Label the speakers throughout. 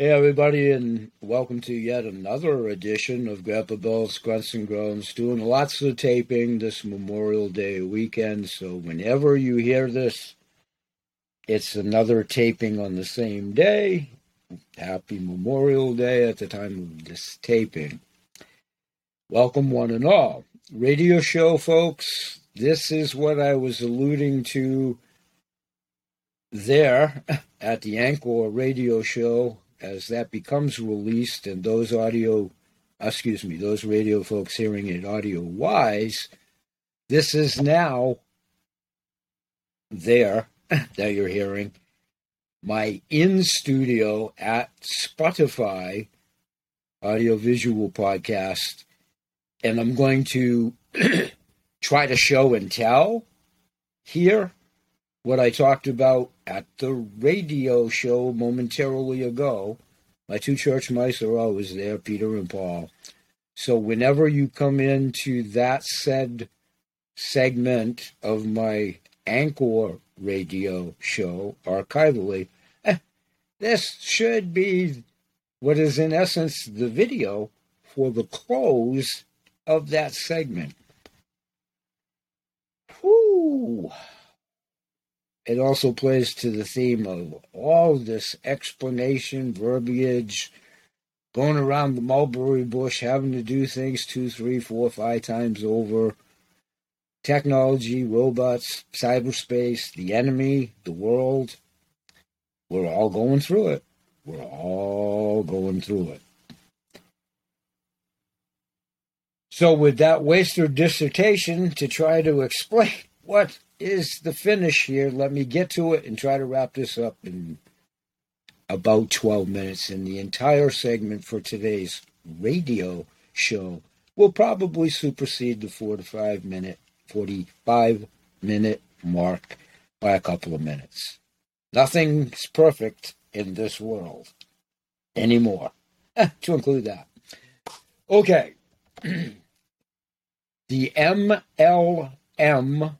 Speaker 1: Hey, everybody, and welcome to yet another edition of Grandpa Bill's Grunts and Groans. Doing lots of taping this Memorial Day weekend, so whenever you hear this, it's another taping on the same day. Happy Memorial Day at the time of this taping. Welcome, one and all. Radio show, folks. This is what I was alluding to there at the Anchor radio show as that becomes released and those audio, uh, excuse me, those radio folks hearing it audio wise, this is now there that you're hearing my in studio at Spotify audio visual podcast. And I'm going to try to show and tell here what I talked about at the radio show momentarily ago. My two church mice are always there, Peter and Paul. So whenever you come into that said segment of my Anchor radio show archivally, eh, this should be what is in essence the video for the close of that segment. Whoo! It also plays to the theme of all this explanation, verbiage, going around the mulberry bush, having to do things two, three, four, five times over. Technology, robots, cyberspace, the enemy, the world. We're all going through it. We're all going through it. So, with that waster dissertation to try to explain what is the finish here. Let me get to it and try to wrap this up in about 12 minutes. And the entire segment for today's radio show will probably supersede the four to five minute, 45 minute mark by a couple of minutes. Nothing's perfect in this world anymore, to include that. Okay. the MLM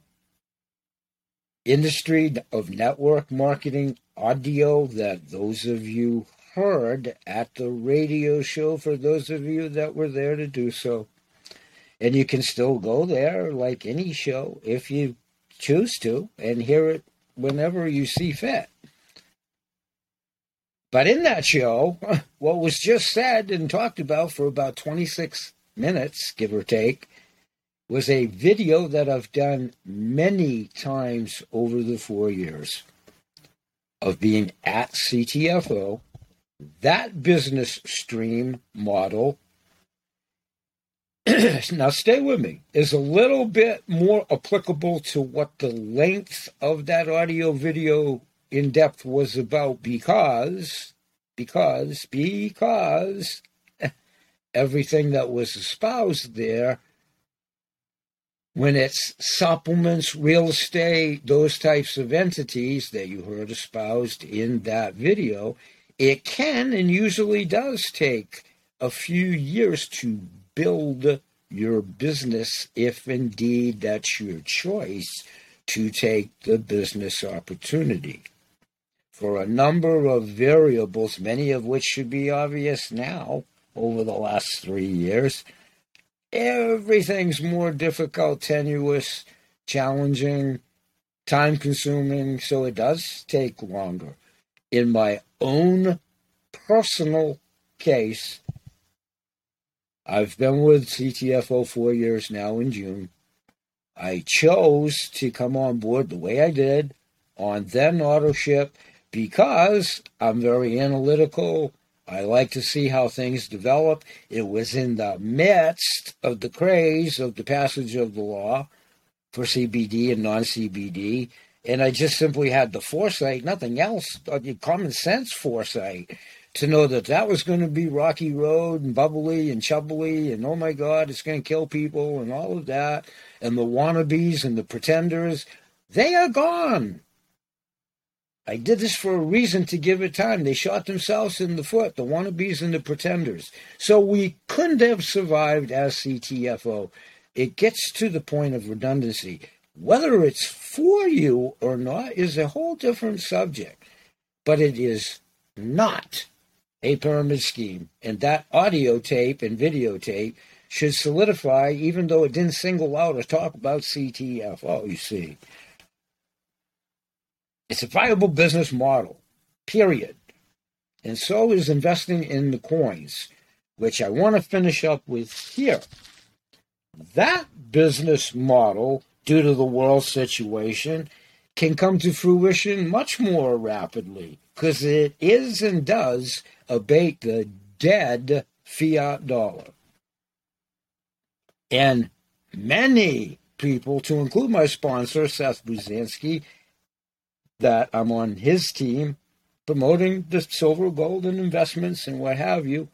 Speaker 1: industry of network marketing audio that those of you heard at the radio show for those of you that were there to do so. And you can still go there like any show if you choose to and hear it whenever you see fit. But in that show, what was just said and talked about for about 26 minutes, give or take, was a video that I've done many times over the four years of being at CTFO. That business stream model, now stay with me, is a little bit more applicable to what the length of that audio video in depth was about because, because, because everything that was espoused there when it's supplements, real estate, those types of entities that you heard espoused in that video, it can and usually does take a few years to build your business if indeed that's your choice to take the business opportunity. For a number of variables, many of which should be obvious now over the last three years, everything's more difficult, tenuous, challenging, time consuming, so it does take longer. In my own personal case, I've been with CTFO four years now in June. I chose to come on board the way I did on then Autoship because I'm very analytical. I like to see how things develop. It was in the midst of the craze of the passage of the law for CBD and non CBD. And I just simply had the foresight, nothing else, uh, common sense foresight, to know that that was going to be rocky road and bubbly and chubbly and oh my God, it's going to kill people and all of that. And the wannabes and the pretenders, they are gone. I did this for a reason to give it time. They shot themselves in the foot, the wannabes and the pretenders. So we couldn't have survived as CTFO. It gets to the point of redundancy. Whether it's for you or not is a whole different subject, but it is not a pyramid scheme. And that audio tape and videotape should solidify, even though it didn't single out or talk about CTFO, you see. It's a viable business model, period. And so is investing in the coins, which I want to finish up with here. That business model, due to the world situation, can come to fruition much more rapidly because it is and does abate the dead fiat dollar. And many people, to include my sponsor, Seth Buzansky, that I'm on his team promoting the silver, gold, and investments and what have you.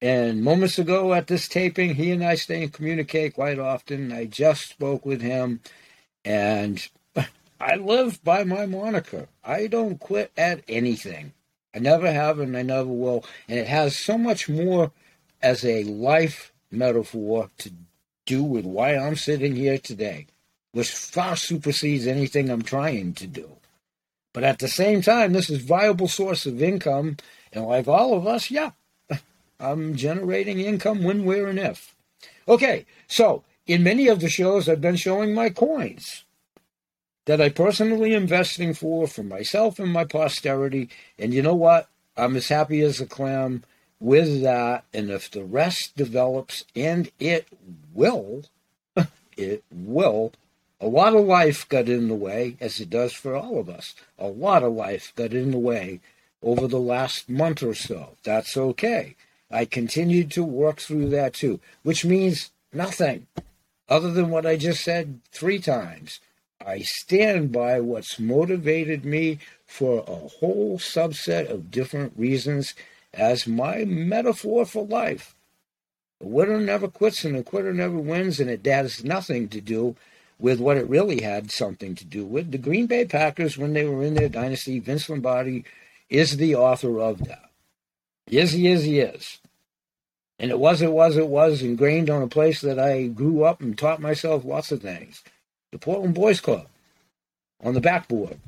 Speaker 1: And moments ago at this taping, he and I stay and communicate quite often. I just spoke with him, and I live by my moniker. I don't quit at anything. I never have, and I never will. And it has so much more as a life metaphor to do with why I'm sitting here today, which far supersedes anything I'm trying to do. But at the same time, this is viable source of income, and like all of us, yeah, I'm generating income when, where, and if. Okay, so in many of the shows, I've been showing my coins that I personally investing for for myself and my posterity. And you know what? I'm as happy as a clam with that. And if the rest develops, and it will, it will, a lot of life got in the way, as it does for all of us. A lot of life got in the way over the last month or so. That's okay. I continued to work through that too, which means nothing other than what I just said three times. I stand by what's motivated me for a whole subset of different reasons as my metaphor for life. The winner never quits and the quitter never wins, and it has nothing to do with what it really had something to do with. The Green Bay Packers, when they were in their dynasty, Vince Lombardi is the author of that. Yes, he is, he is. And it was, it was, it was ingrained on a place that I grew up and taught myself lots of things the Portland Boys Club on the backboard.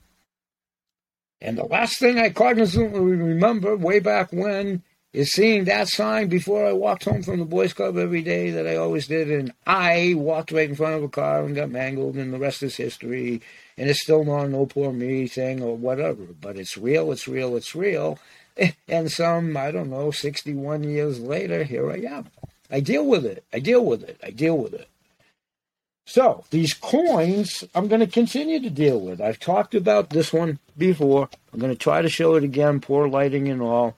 Speaker 1: And the last thing I cognizantly remember way back when is seeing that sign before I walked home from the Boys Club every day that I always did. And I walked right in front of a car and got mangled, and the rest is history. And it's still not an poor me thing or whatever. But it's real, it's real, it's real. And some, I don't know, 61 years later, here I am. I deal with it. I deal with it. I deal with it. So these coins, I'm going to continue to deal with. I've talked about this one before. I'm going to try to show it again, poor lighting and all.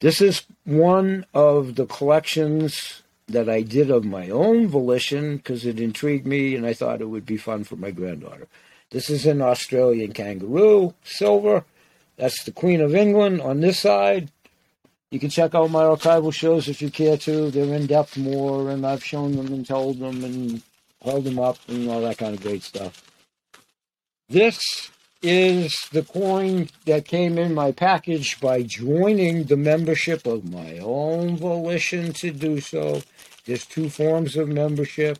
Speaker 1: This is one of the collections that I did of my own volition because it intrigued me and I thought it would be fun for my granddaughter. This is an Australian kangaroo, silver. That's the Queen of England on this side. You can check out my archival shows if you care to. They're in depth more, and I've shown them and told them and held them up, and all that kind of great stuff. This is the coin that came in my package by joining the membership of my own volition to do so. There's two forms of membership.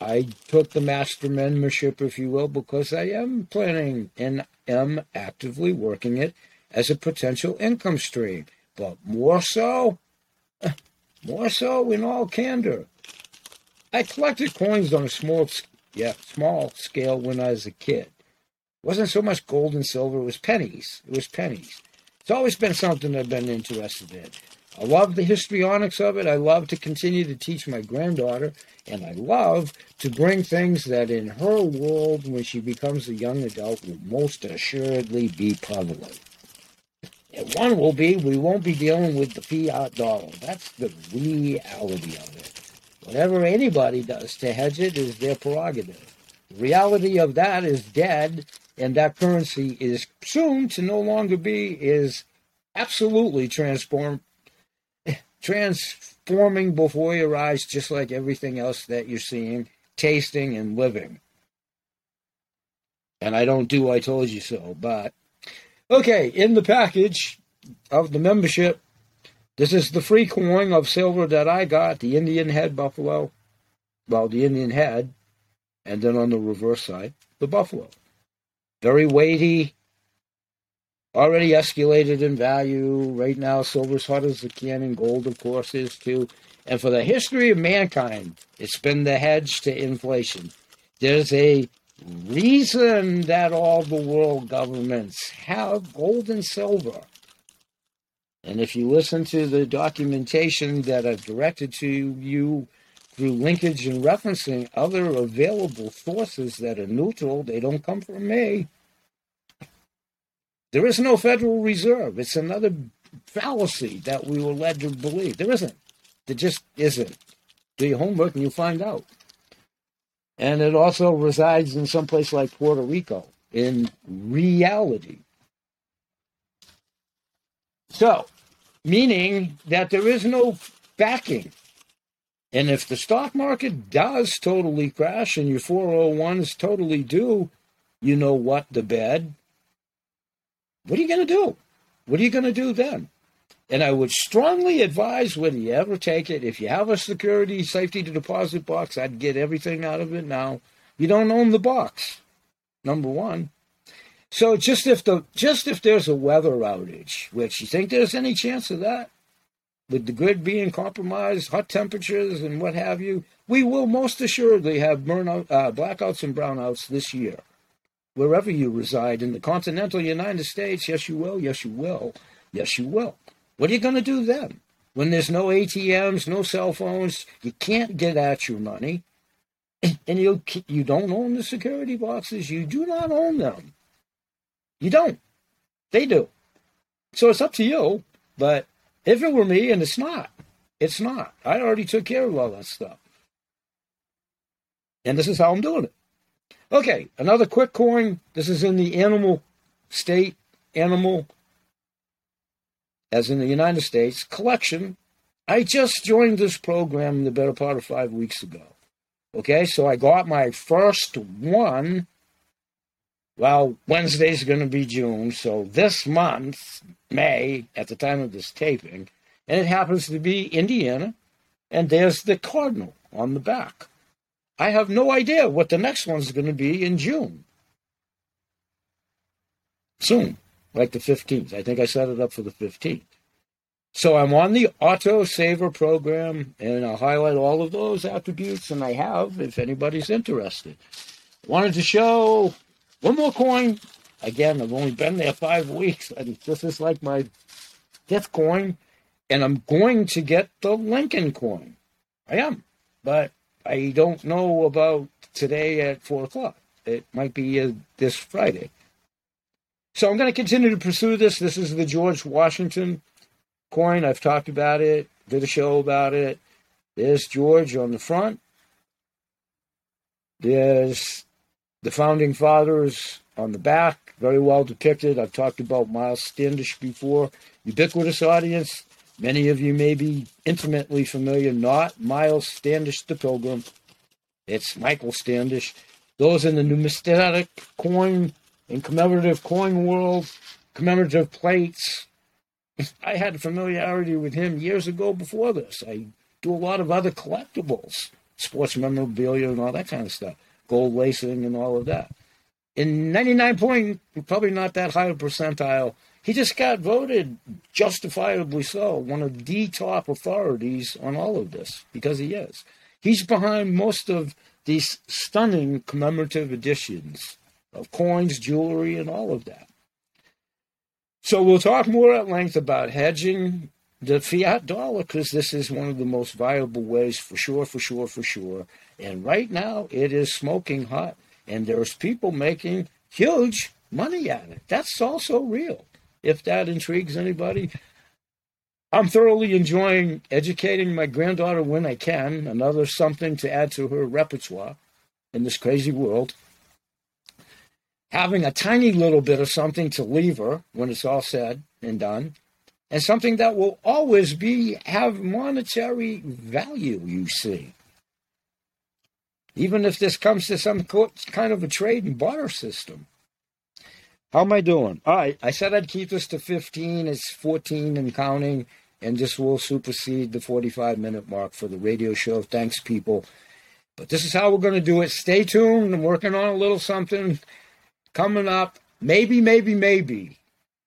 Speaker 1: I took the master membership, if you will, because I am planning and am actively working it as a potential income stream. But more so, more so in all candor, I collected coins on a small, yeah, small scale when I was a kid. Wasn't so much gold and silver; it was pennies. It was pennies. It's always been something I've been interested in. I love the histrionics of it. I love to continue to teach my granddaughter, and I love to bring things that in her world, when she becomes a young adult, will most assuredly be prevalent. And one will be we won't be dealing with the fiat dollar. That's the reality of it. Whatever anybody does to hedge it is their prerogative. The reality of that is dead, and that currency is soon to no longer be, is absolutely transform, transforming before your eyes, just like everything else that you're seeing, tasting, and living. And I don't do I told you so, but okay, in the package of the membership, this is the free coin of silver that I got, the Indian head buffalo. Well, the Indian head, and then on the reverse side, the buffalo. Very weighty, already escalated in value. Right now, silver's hot as a cannon. Gold, of course, is too. And for the history of mankind, it's been the hedge to inflation. There's a reason that all the world governments have gold and silver. And if you listen to the documentation that I've directed to you through linkage and referencing other available sources that are neutral, they don't come from me. There is no Federal Reserve. It's another fallacy that we were led to believe. There isn't. There just isn't. Do your homework and you'll find out. And it also resides in some place like Puerto Rico in reality. So, meaning that there is no backing. And if the stock market does totally crash and your 401s totally do, you know what, the bed, what are you going to do? What are you going to do then? And I would strongly advise whether you ever take it, if you have a security safety deposit box, I'd get everything out of it now. You don't own the box, number one. So just if the just if there's a weather outage, which you think there's any chance of that, with the grid being compromised, hot temperatures and what have you, we will most assuredly have burnout, uh, blackouts and brownouts this year, wherever you reside in the continental United States. Yes, you will. Yes, you will. Yes, you will. What are you going to do then? When there's no ATMs, no cell phones, you can't get at your money, and you you don't own the security boxes. You do not own them. You don't. They do. So it's up to you. But if it were me, and it's not, it's not. I already took care of all that stuff. And this is how I'm doing it. Okay, another quick coin. This is in the animal state, animal as in the United States, collection. I just joined this program the better part of five weeks ago. Okay, so I got my first one. Well, Wednesday's going to be June, so this month, May, at the time of this taping, and it happens to be Indiana, and there's the cardinal on the back. I have no idea what the next one's going to be in June. Soon like the 15th. I think I set it up for the 15th. So I'm on the auto saver program and I'll highlight all of those attributes and I have if anybody's interested. Wanted to show one more coin. Again, I've only been there five weeks and this is like my fifth coin and I'm going to get the Lincoln coin. I am, but I don't know about today at four o'clock. It might be uh, this Friday. So I'm going to continue to pursue this. This is the George Washington coin. I've talked about it, did a show about it. There's George on the front. There's the founding fathers on the back, very well depicted. I've talked about Miles Standish before. Ubiquitous audience. Many of you may be intimately familiar, not Miles Standish the Pilgrim. It's Michael Standish. Those in the numismatic coin and commemorative coin world, commemorative plates. I had familiarity with him years ago before this. I do a lot of other collectibles, sports memorabilia and all that kind of stuff, gold lacing and all of that. In 99 point, probably not that high a percentile, he just got voted, justifiably so, one of the top authorities on all of this, because he is. He's behind most of these stunning commemorative editions of coins, jewelry, and all of that. So we'll talk more at length about hedging the fiat dollar because this is one of the most viable ways for sure, for sure, for sure. And right now it is smoking hot, and there's people making huge money at it. That's also real. If that intrigues anybody, I'm thoroughly enjoying educating my granddaughter when I can. Another something to add to her repertoire in this crazy world having a tiny little bit of something to leave her when it's all said and done, and something that will always be have monetary value, you see. Even if this comes to some kind of a trade and barter system. How am I doing? All right, I said I'd keep this to 15. It's 14 and counting, and this will supersede the 45 minute mark for the radio show. Thanks, people. But this is how we're going to do it. Stay tuned. I'm working on a little something coming up. Maybe, maybe, maybe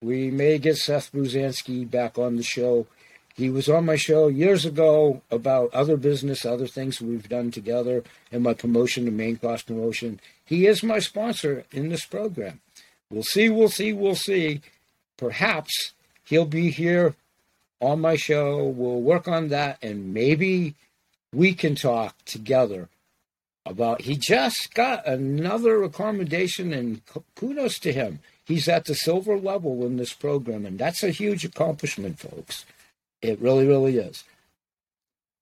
Speaker 1: we may get Seth Bruzanski back on the show. He was on my show years ago about other business, other things we've done together, and my promotion to main cost promotion. He is my sponsor in this program. We'll see, we'll see, we'll see. Perhaps he'll be here on my show. We'll work on that, and maybe we can talk together about. He just got another accommodation, and kudos to him. He's at the silver level in this program, and that's a huge accomplishment, folks. It really, really is.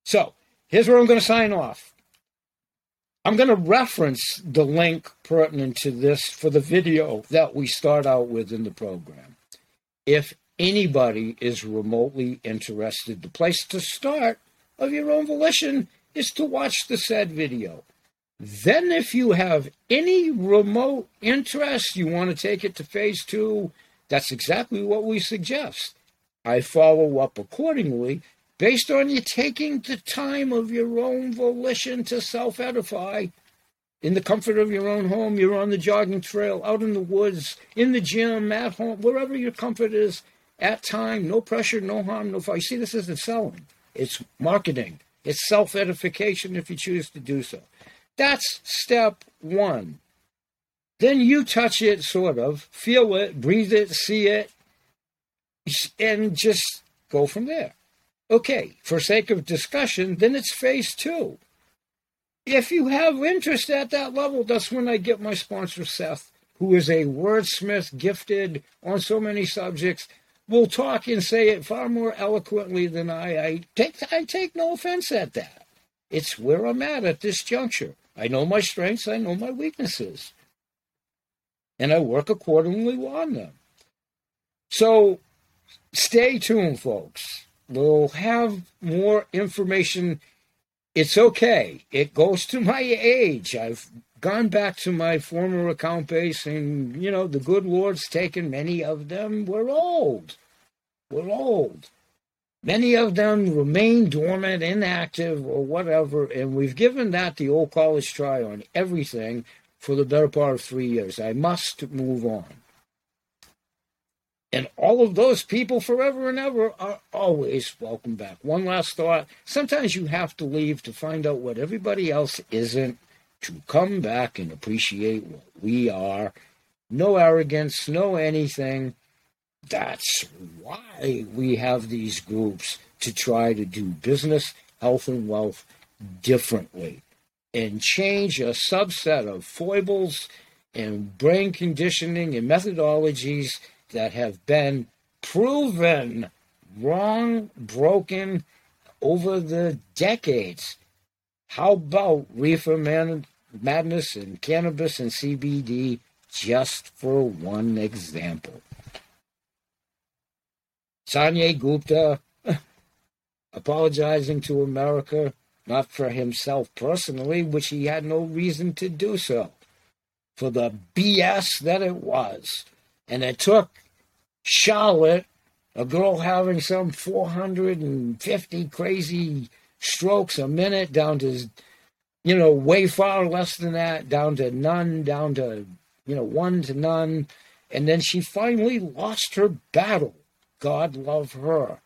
Speaker 1: So here's where I'm going to sign off. I'm going to reference the link pertinent to this for the video that we start out with in the program. If anybody is remotely interested, the place to start of your own volition is to watch the said video. Then, if you have any remote interest, you want to take it to phase two, that's exactly what we suggest. I follow up accordingly based on you taking the time of your own volition to self edify in the comfort of your own home. You're on the jogging trail, out in the woods, in the gym, at home, wherever your comfort is at time. No pressure, no harm, no fight. See, this isn't selling, it's marketing, it's self edification if you choose to do so. That's step one. Then you touch it, sort of, feel it, breathe it, see it, and just go from there. Okay, for sake of discussion, then it's phase two. If you have interest at that level, that's when I get my sponsor, Seth, who is a wordsmith, gifted on so many subjects, will talk and say it far more eloquently than I. I take I take no offense at that. It's where I'm at at this juncture. I know my strengths, I know my weaknesses. And I work accordingly on them. So stay tuned, folks. We'll have more information. It's okay. It goes to my age. I've gone back to my former account base, and, you know, the good Lord's taken many of them. We're old. We're old. Many of them remain dormant, inactive, or whatever, and we've given that the old college try on everything for the better part of three years. I must move on. And all of those people forever and ever are always welcome back. One last thought sometimes you have to leave to find out what everybody else isn't, to come back and appreciate what we are. No arrogance, no anything. That's why we have these groups to try to do business, health, and wealth differently and change a subset of foibles and brain conditioning and methodologies that have been proven wrong, broken over the decades. How about reefer man- madness and cannabis and CBD, just for one example? Sanjay Gupta apologizing to America, not for himself personally, which he had no reason to do so, for the BS that it was. And it took Charlotte, a girl having some 450 crazy strokes a minute, down to, you know, way far less than that, down to none, down to, you know, one to none. And then she finally lost her battle God love her.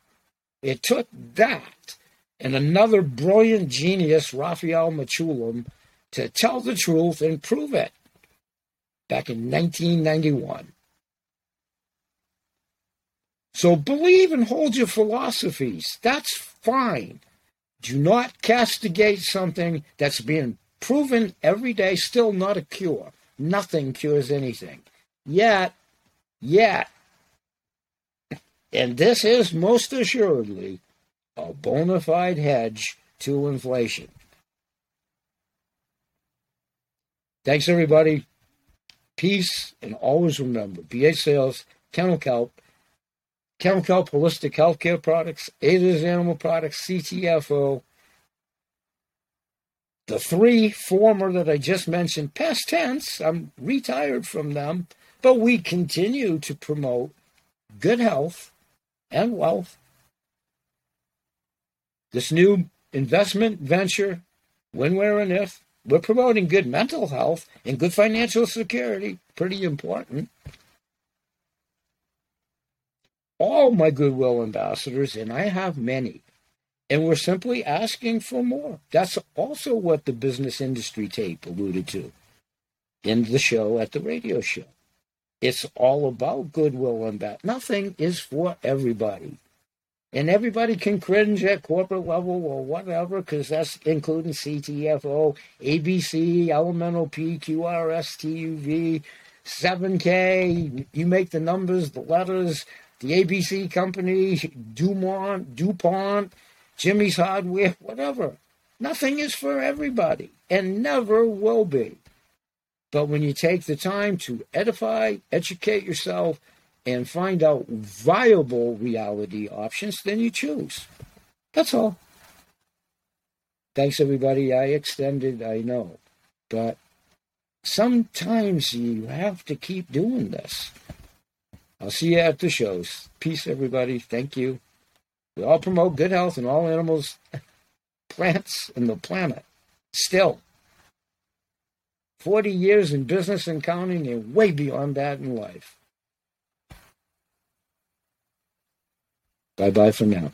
Speaker 1: It took that and another brilliant genius, Raphael Mechoulam, to tell the truth and prove it back in 1991. So believe and hold your philosophies. That's fine. Do not castigate something that's being proven every day, still not a cure. Nothing cures anything. Yet, yet, and this is most assuredly a bona fide hedge to inflation. Thanks, everybody. Peace, and always remember BH Sales, Kennel Kelp, Kennel Kelp Holistic Healthcare Products, Ada's Animal Products, CTFO. The three former that I just mentioned, past tense, I'm retired from them, but we continue to promote good health and wealth. This new investment venture, when, where, and if, we're promoting good mental health and good financial security. Pretty important. all my goodwill ambassadors, and I have many. And we're simply asking for more. That's also what the business industry tape alluded to in the show at the radio show. It's all about goodwill and that. Nothing is for everybody. And everybody can cringe at corporate level or whatever, because that's including CTFO, ABC, Elemental P, QRS, TUV, 7K. You make the numbers, the letters, the ABC company, Dumont, DuPont, Jimmy's Hardware, whatever. Nothing is for everybody and never will be. But when you take the time to edify, educate yourself, and find out viable reality options, then you choose. That's all. Thanks, everybody. I extended, I know. But sometimes you have to keep doing this. I'll see you at the shows. Peace, everybody. Thank you. We all promote good health in all animals, plants, and the planet. Still. 40 years in business and counting and way beyond that in life. Bye bye for now.